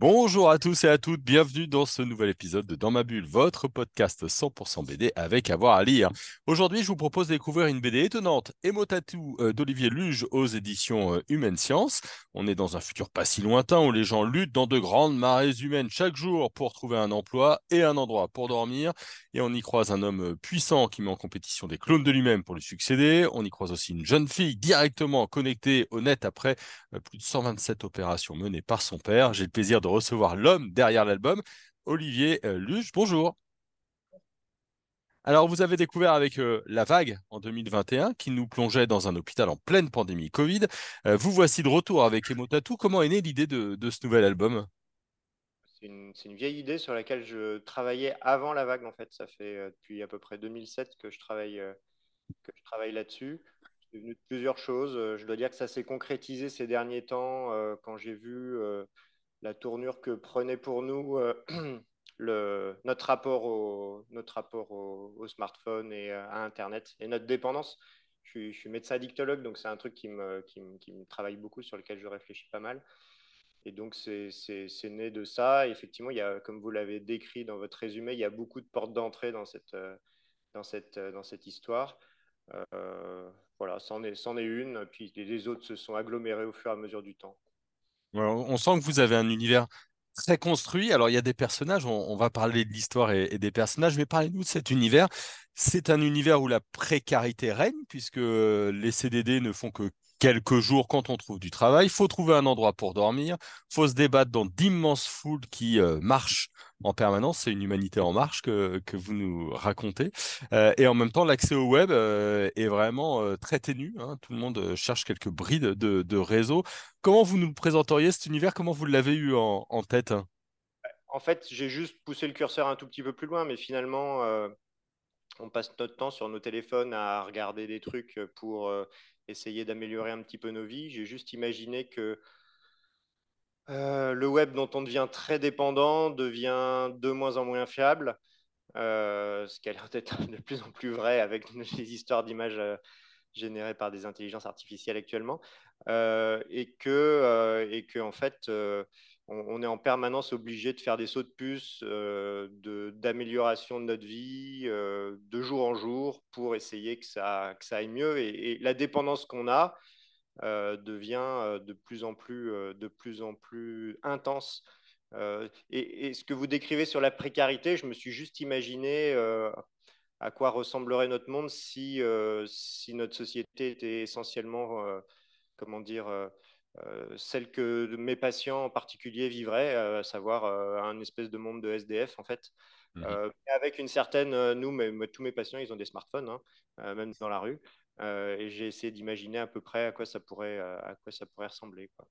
Bonjour à tous et à toutes, bienvenue dans ce nouvel épisode de Dans ma bulle, votre podcast 100% BD avec avoir à lire. Aujourd'hui, je vous propose de découvrir une BD étonnante, Emotatou euh, d'Olivier Luge aux éditions euh, Humaine Science. On est dans un futur pas si lointain où les gens luttent dans de grandes marées humaines chaque jour pour trouver un emploi et un endroit pour dormir. Et on y croise un homme puissant qui met en compétition des clones de lui-même pour lui succéder. On y croise aussi une jeune fille directement connectée au net après euh, plus de 127 opérations menées par son père. J'ai le plaisir de recevoir l'homme derrière l'album, Olivier euh, Luge. Bonjour. Alors, vous avez découvert avec euh, La Vague en 2021, qui nous plongeait dans un hôpital en pleine pandémie Covid. Euh, vous voici de retour avec Emotatou. Comment est née l'idée de, ce nouvel album? C'est une, une, vieille idée sur laquelle je travaillais avant La Vague, en fait. Ça fait depuis à peu près 2007 que je travaille, que je travaille là-dessus. C'est venu de plusieurs choses. Je dois dire que ça s'est concrétisé ces derniers temps quand j'ai vu la tournure que prenait pour nous euh, notre rapport, au, smartphone et euh, à Internet et notre dépendance. Je suis, médecin dictologue, donc c'est un truc qui me, travaille beaucoup, sur lequel je réfléchis pas mal. Et donc, c'est né de ça. Et effectivement, il y a, comme vous l'avez décrit dans votre résumé, il y a beaucoup de portes d'entrée dans cette, euh, histoire. Voilà, c'en est, est, une. Puis les autres se sont agglomérés au fur et à mesure du temps. On sent que vous avez un univers très construit. Alors, il y a des personnages, on, va parler de l'histoire et, et, des personnages, mais parlez-nous de cet univers. C'est un univers où la précarité règne, puisque les CDD ne font que quelques jours quand on trouve du travail. Il faut trouver un endroit pour dormir. Il faut se débattre dans d'immenses foules qui euh, marchent en permanence. C'est une humanité en marche que, que vous nous racontez. Euh, et en même temps, l'accès au web euh, est vraiment très ténu. Hein. Tout le monde cherche quelques brides de, de, réseau. Comment vous nous présenteriez cet univers? Comment vous l'avez eu en, tête? En fait, j'ai juste poussé le curseur un tout petit peu plus loin, mais finalement, on passe notre temps sur nos téléphones à regarder des trucs pour essayer d'améliorer un petit peu nos vies. J'ai juste imaginé que euh, le web dont on devient très dépendant devient de moins en moins fiable, euh, ce qui a l'air d'être de plus en plus vrai avec les histoires d'images euh, générées par des intelligences artificielles actuellement, et, que, et que en fait, on, est en permanence obligé de faire des sauts de puce, d'amélioration de, notre vie, de jour en jour, pour essayer que ça, que ça aille mieux. Et, la dépendance qu'on a, euh, devient euh, de plus en plus, euh, de plus, en plus intense. Et, et, ce que vous décrivez sur la précarité, je me suis juste imaginé à quoi ressemblerait notre monde si, si notre société était essentiellement, comment dire, celle que mes patients en particulier vivraient, à savoir un espèce de monde de SDF en fait. Mmh. avec une certaine, nous, mais, tous mes patients, ils ont des smartphones, hein, même dans la rue. Euh, et j'ai essayé d'imaginer à peu près à quoi ça pourrait, euh, à quoi ça pourrait ressembler. Quoi.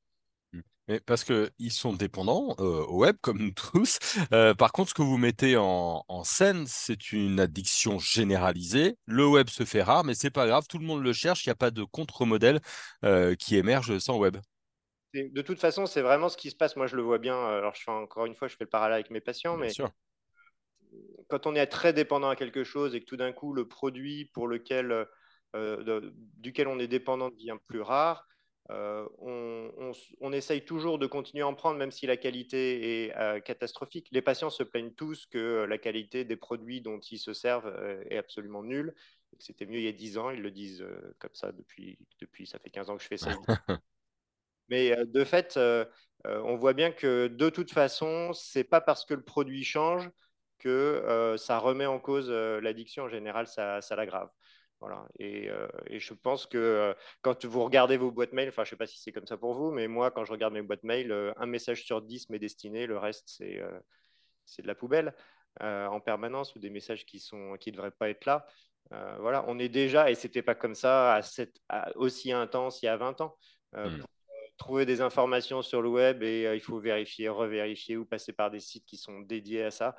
Mmh. Mais parce qu'ils sont dépendants euh, au web, comme nous tous. Euh, par contre, ce que vous mettez en, en scène, c'est une addiction généralisée. Le web se fait rare, mais c'est pas grave, tout le monde le cherche. Il n'y a pas de contre-modèle euh, qui émerge sans web. De toute façon, c'est vraiment ce qui se passe. Moi, je le vois bien. Alors, je fais encore une fois, je fais le parallèle avec mes patients, bien mais sûr. quand on est très dépendant à quelque chose et que tout d'un coup, le produit pour lequel euh, de, duquel on est dépendant devient plus rare. Euh, on, on, on, essaye toujours de continuer à en prendre, même si la qualité est euh, catastrophique. Les patients se plaignent tous que la qualité des produits dont ils se servent euh, est absolument nulle. C'était mieux il y a 10 ans, ils le disent comme ça depuis, depuis, ça fait 15 ans que je fais ça. Mais euh, de fait, on voit bien que de toute façon, c'est pas parce que le produit change que ça remet en cause l'addiction. En général, ça, l'aggrave. Voilà. Et, euh, je pense que euh, quand vous regardez vos boîtes mail, enfin je ne sais pas si c'est comme ça pour vous, mais moi quand je regarde mes boîtes mail, euh, un message sur 10 m'est destiné, le reste c'est euh, de la poubelle euh, en permanence ou des messages qui ne qui devraient pas être là. Euh, voilà, on est déjà, et ce n'était pas comme ça à cette, aussi intense il y a 20 ans. Mmh. Trouver des informations sur le web et il faut vérifier, revérifier ou passer par des sites qui sont dédiés à ça.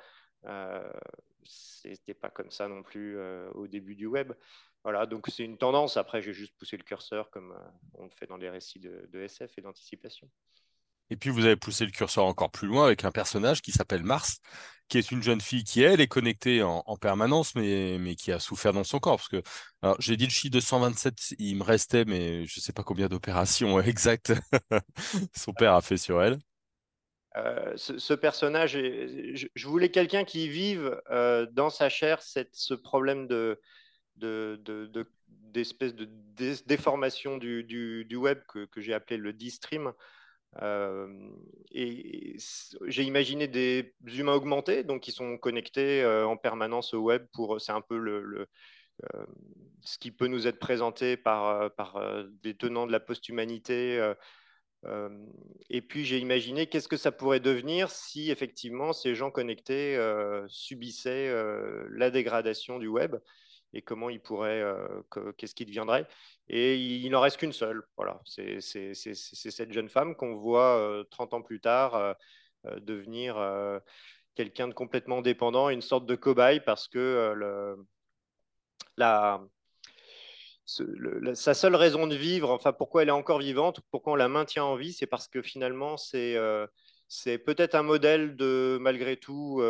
C'était pas comme ça non plus au début du web. Voilà, donc c'est une tendance. Après, j'ai juste poussé le curseur comme euh, on le fait dans les récits de SF et d'anticipation. Et puis vous avez poussé le curseur encore plus loin avec un personnage qui s'appelle Mars, qui est une jeune fille qui, elle, est connectée en, permanence, mais, mais qui a souffert dans son corps. Parce que, j'ai dit le de 127, il me restait, mais je ne sais pas combien d'opérations exactes son père a fait sur elle. Euh, ce, personnage, je, voulais quelqu'un qui vive euh, dans sa chair cette, ce problème de, d'espèce de, déformation du, du, web que, que j'ai appelé le D-stream. Euh, et j'ai imaginé des humains augmentés, donc qui sont connectés euh, en permanence au web. Pour, c'est un peu le, euh, ce qui peut nous être présenté par, par des tenants de la post-humanité. et puis j'ai imaginé qu'est-ce que ça pourrait devenir si effectivement ces gens connectés subissaient la dégradation du web et comment il pourrait, qu'est-ce qui deviendrait. Et il n'en reste qu'une seule. Voilà, c'est cette jeune femme qu'on voit 30 ans plus tard devenir quelqu'un de complètement dépendant, une sorte de cobaye, parce que la, sa seule raison de vivre, enfin pourquoi elle est encore vivante, pourquoi on la maintient en vie, c'est parce que finalement c'est c'est peut-être un modèle de malgré tout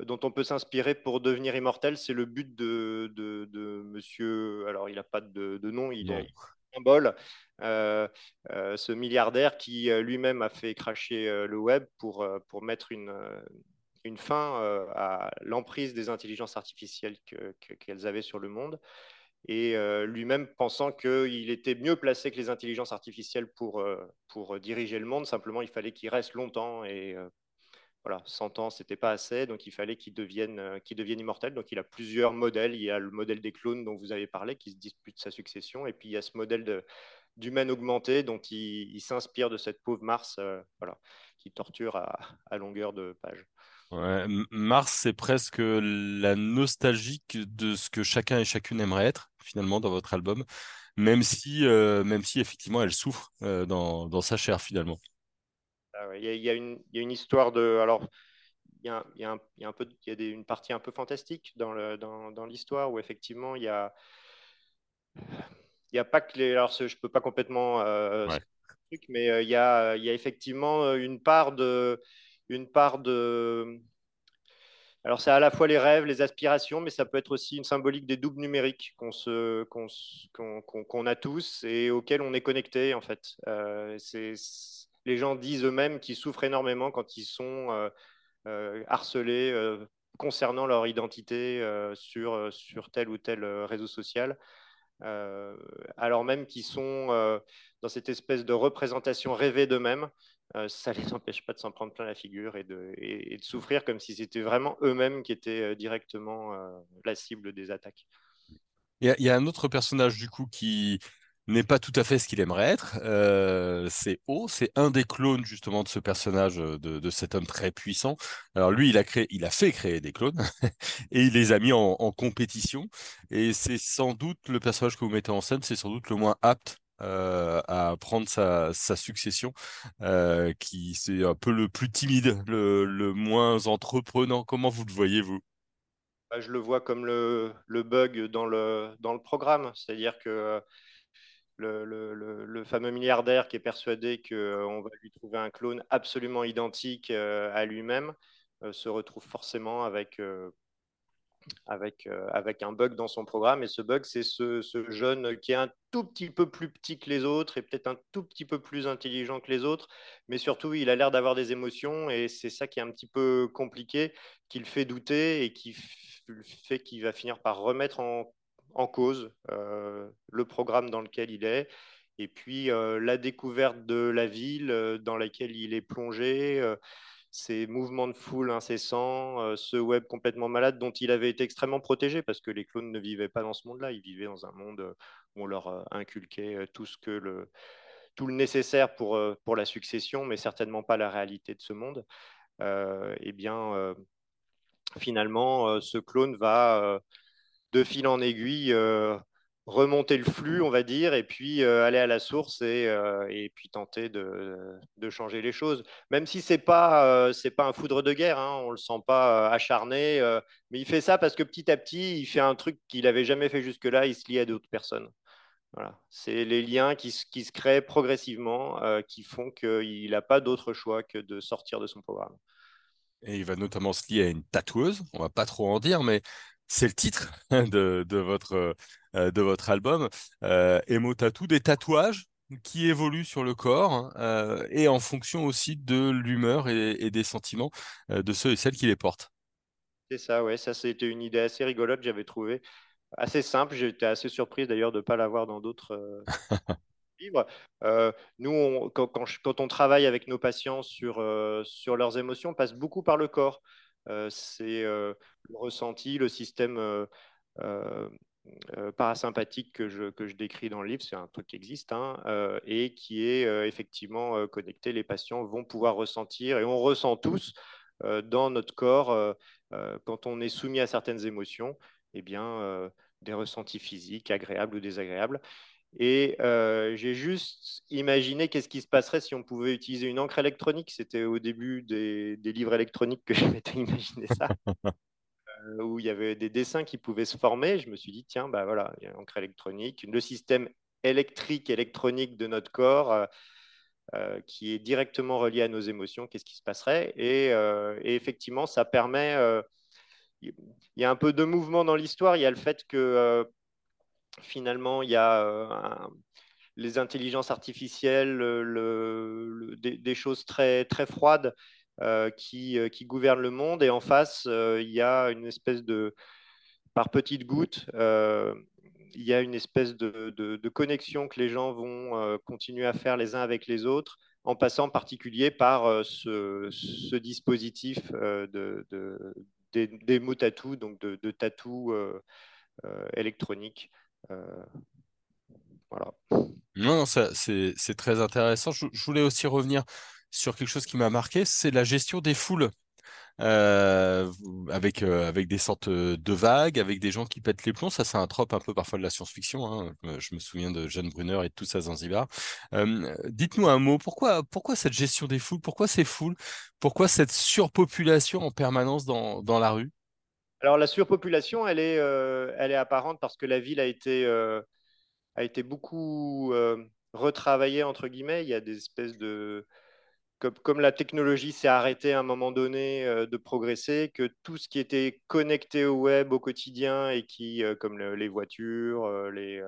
dont on peut s'inspirer pour devenir immortel. C'est le but de, de, monsieur. Alors, il n'a pas de, nom, il est symbole. Euh, euh, ce milliardaire qui euh, lui-même a fait cracher le web pour, pour mettre une, une fin à l'emprise des intelligences artificielles qu'elles avaient sur le monde. Et lui-même pensant qu'il était mieux placé que les intelligences artificielles pour, pour diriger le monde, simplement il fallait qu'il reste longtemps et voilà, 100 ans, c'était pas assez, donc il fallait qu'il devienne, euh, immortel. Donc il a plusieurs modèles. Il y a le modèle des clones dont vous avez parlé, qui se dispute sa succession, et puis il y a ce modèle d'humain augmenté dont il, s'inspire de cette pauvre Mars, euh, qui torture à, longueur de page. Mars, c'est presque la nostalgique de ce que chacun et chacune aimerait être, finalement, dans votre album, même si, euh, effectivement, elle souffre dans sa chair, finalement. Il y, a, une, histoire de. Alors, il y a, un, peu, il y a une partie un peu fantastique dans, l'histoire où effectivement il y a. Il n'y a pas que les. Alors, je ne peux pas complètement. Euh, mais euh, il, y a, il y a effectivement une part de. Une part de alors, c'est à la fois les rêves, les aspirations, mais ça peut être aussi une symbolique des doubles numériques qu'on qu'on a tous et auxquels on est connecté, en fait. Euh, c'est les gens disent eux-mêmes qu'ils souffrent énormément quand ils sont euh, euh, harcelés euh, concernant leur identité sur, sur tel ou tel réseau social. alors même qu'ils sont dans cette espèce de représentation rêvée d'eux-mêmes, ça ne les empêche pas de s'en prendre plein la figure et de, et de souffrir comme si c'était vraiment eux-mêmes qui étaient directement la cible des attaques. Il y, a un autre personnage du coup qui, n'est pas tout à fait ce qu'il aimerait être. Euh, c'est O, c'est un des clones justement de ce personnage, euh, de, cet homme très puissant. Alors lui, il a créé, il a fait créer des clones et il les a mis en, compétition. Et c'est sans doute le personnage que vous mettez en scène, c'est sans doute le moins apte euh, à prendre sa, succession, qui c'est un peu le plus timide, le, moins entreprenant. Comment vous le voyez vous? Bah, Je le vois comme le, le, bug dans le, dans le programme, c'est-à-dire que le, fameux milliardaire qui est persuadé qu'on euh, va lui trouver un clone absolument identique euh, à lui-même euh, se retrouve forcément avec, avec, avec un bug dans son programme. Et ce bug, c'est ce, jeune qui est un tout petit peu plus petit que les autres et peut-être un tout petit peu plus intelligent que les autres, mais surtout, il a l'air d'avoir des émotions et c'est ça qui est un petit peu compliqué, qui le fait douter et qui fait qu'il va finir par remettre en en cause euh, le programme dans lequel il est, et puis euh, la découverte de la ville euh, dans laquelle il est plongé, ces mouvements de foule incessants, ce web complètement malade dont il avait été extrêmement protégé parce que les clones ne vivaient pas dans ce monde-là, ils vivaient dans un monde où on leur inculquait tout ce que le tout le nécessaire pour, pour la succession, mais certainement pas la réalité de ce monde. eh bien, finalement, ce clone va de fil en aiguille euh, remonter le flux, on va dire, et puis euh, aller à la source et, euh, puis tenter de, changer les choses. Même si c'est pas c'est pas un foudre de guerre, hein, on le sent pas acharné, mais il fait ça parce que petit à petit, il fait un truc qu'il avait jamais fait jusque-là, il se lie à d'autres personnes. Voilà. C'est les liens qui, se créent progressivement qui font qu'il n'a pas d'autre choix que de sortir de son programme. Et il va notamment se lier à une tatoueuse, on va pas trop en dire, mais c'est le titre de, votre, de votre album, euh, Emo Tattoo, des tatouages qui évoluent sur le corps euh, et en fonction aussi de l'humeur et, des sentiments euh, de ceux et celles qui les portent. C'est ça, ouais, ça c'était une idée assez rigolote, j'avais trouvé assez simple. J'étais assez surprise d'ailleurs de ne pas l'avoir dans d'autres livres. nous, quand, quand, on travaille avec nos patients sur, sur leurs émotions, on passe beaucoup par le corps. C'est le ressenti, le système euh, parasympathique que je, que je décris dans le livre, c'est un truc qui existe hein, euh, et qui est euh, effectivement connecté. Les patients vont pouvoir ressentir et on ressent tous dans notre corps quand on est soumis à certaines émotions, eh bien, des ressentis physiques agréables ou désagréables. Et j'ai juste imaginé qu'est-ce qui se passerait si on pouvait utiliser une encre électronique. C'était au début des, livres électroniques que j'avais imaginé ça. Euh, où il y avait des dessins qui pouvaient se former. Je me suis dit, tiens, bah voilà, il y a l'encre électronique, le système électrique, électronique de notre corps. Euh, euh, qui est directement relié à nos émotions, qu'est-ce qui se passerait? Et, effectivement, ça permet. il y a un peu de mouvement dans l'histoire. Il y a le fait que finalement, il y a les intelligences artificielles, le, des, choses très, très froides euh, qui, euh, qui, gouverne le monde. Et en face, euh, il y a une espèce de, par petites gouttes, il y a une espèce de, connexion que les gens vont continuer à faire les uns avec les autres, en passant en particulier par ce, dispositif de, des, des, mots tatou, donc de, de tatou électronique. Voilà. Non, c'est très intéressant. je, voulais aussi revenir sur quelque chose qui m'a marqué, c'est la gestion des foules. Euh, avec, euh, avec des sortes de vagues, avec des gens qui pètent les plombs. Ça, c'est un trope un peu parfois de la science-fiction. Hein. Je me souviens de Jeanne Brunner et de tout ça Zanzibar. Euh, dites-nous un mot. Pourquoi, pourquoi cette gestion des foules Pourquoi ces foules Pourquoi cette surpopulation en permanence dans, dans la rue? Alors, la surpopulation, elle est, elle est apparente parce que la ville a été, a été beaucoup retravaillée, entre guillemets. Il y a des espèces de comme, la technologie s'est arrêtée à un moment donné euh, de progresser, que tout ce qui était connecté au web au quotidien et qui, euh, comme les voitures, euh, les,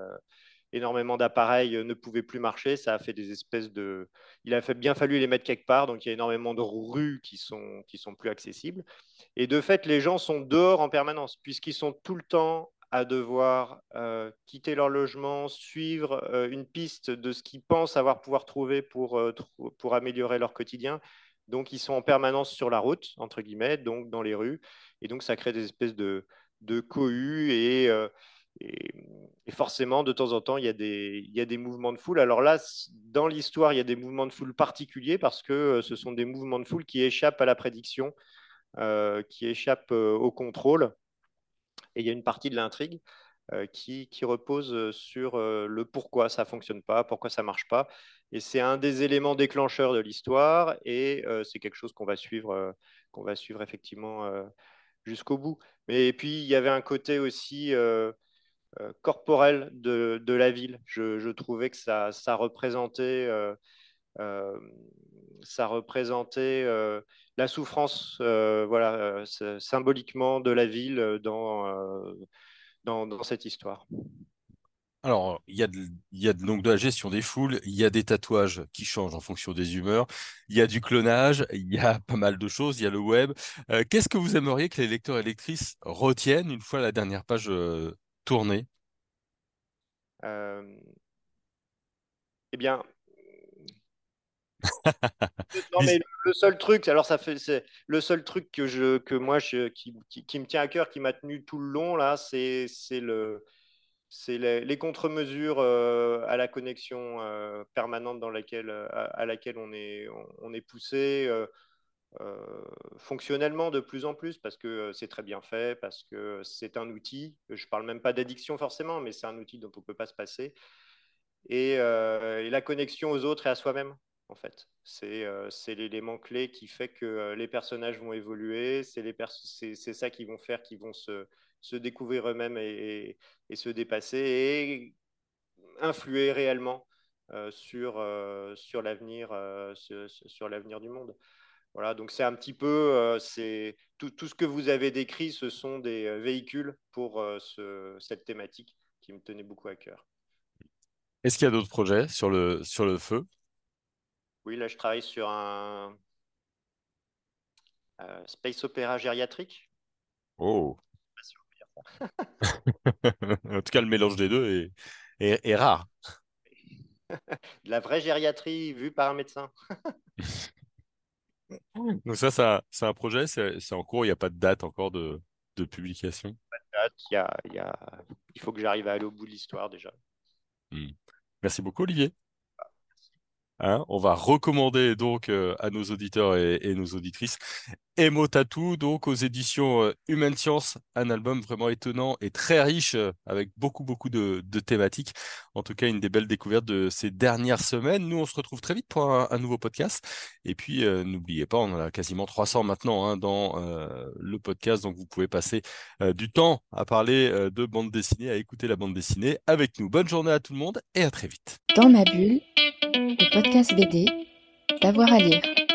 énormément d'appareils ne pouvaient plus marcher, ça a fait des espèces de... Il a fait, bien fallu les mettre quelque part, donc il y a énormément de rues qui sont, qui sont plus accessibles. Et de fait, les gens sont dehors en permanence, puisqu'ils sont tout le temps à devoir euh, quitter leur logement, suivre euh, une piste de ce qu'ils pensent avoir pouvoir trouver pour, euh, pour améliorer leur quotidien. Donc, ils sont en permanence sur la route, entre guillemets, donc dans les rues. Et donc, ça crée des espèces de, de cohues et, et, forcément, de temps en temps, il y, a des, il y a des mouvements de foule. Alors là, dans l'histoire, il y a des mouvements de foule particuliers parce que ce sont des mouvements de foule qui échappent à la prédiction, qui échappent au contrôle. Et il y a une partie de l'intrigue euh, qui, repose euh, sur euh, le pourquoi ça ne fonctionne pas, pourquoi ça ne marche pas. Et c'est un des éléments déclencheurs de l'histoire et c'est quelque chose qu'on va suivre, qu'on va suivre effectivement jusqu'au bout. Mais et puis il y avait un côté aussi corporel de, la ville. Je, trouvais que ça, ça représentait, ça représentait la souffrance, euh, voilà, euh, symboliquement de la ville euh, dans, dans, cette histoire. Alors, il y, a il y a donc de la gestion des foules, il y a des tatouages qui changent en fonction des humeurs, il y a du clonage, il y a pas mal de choses, il y a le web. Qu'est-ce que vous aimeriez que les lecteurs et lectrices retiennent une fois la dernière page tournée Eh bien, non, mais le seul truc, alors ça fait, c'est le seul truc que je, que moi, je, qui, qui, me tient à cœur, qui m'a tenu tout le long là, c'est, c'est le, c'est les, les contre-mesures euh, à la connexion euh, permanente dans laquelle, à, laquelle on est, on, est poussé. Euh, fonctionnellement de plus en plus parce que c'est très bien fait, parce que c'est un outil. Je parle même pas d'addiction forcément, mais c'est un outil dont on ne peut pas se passer. Et, et, la connexion aux autres et à soi-même en fait. Euh, c'est l'élément clé qui fait que euh, les personnages vont évoluer, c'est ça qui vont faire qu'ils vont se, se, découvrir eux-mêmes et, se dépasser. Et influer réellement sur, sur l'avenir sur, sur l'avenir du monde. Voilà, donc c'est un petit peu, c'est tout, tout, ce que vous avez décrit, ce sont des véhicules pour ce, cette thématique qui me tenait beaucoup à cœur. Est-ce qu'il y a d'autres projets sur le, sur le feu? Oui, là je travaille sur un space opéra gériatrique. Oh En tout cas, le mélange des deux est, est, rare. De la vraie gériatrie vue par un médecin. Donc ça, ça c'est un projet, c'est en cours, il n'y a pas de date encore de, de publication. Pas de date, il, y a, il, y a... il faut que j'arrive à aller au bout de l'histoire déjà. Hmm. Merci beaucoup Olivier. Hein, on va recommander donc euh, à nos auditeurs et, nos auditrices Emo Tattoo, donc aux éditions euh, Human Science, un album vraiment étonnant et très riche euh, avec beaucoup beaucoup de, thématiques. En tout cas, une des belles découvertes de ces dernières semaines. Nous, on se retrouve très vite pour un, nouveau podcast. Et puis, n'oubliez pas, on en a quasiment 300 maintenant hein, dans le podcast, donc vous pouvez passer du temps à parler de bande dessinée, à écouter la bande dessinée avec nous. Bonne journée à tout le monde et à très vite. Dans ma bulle le podcast BD, d'avoir à lire.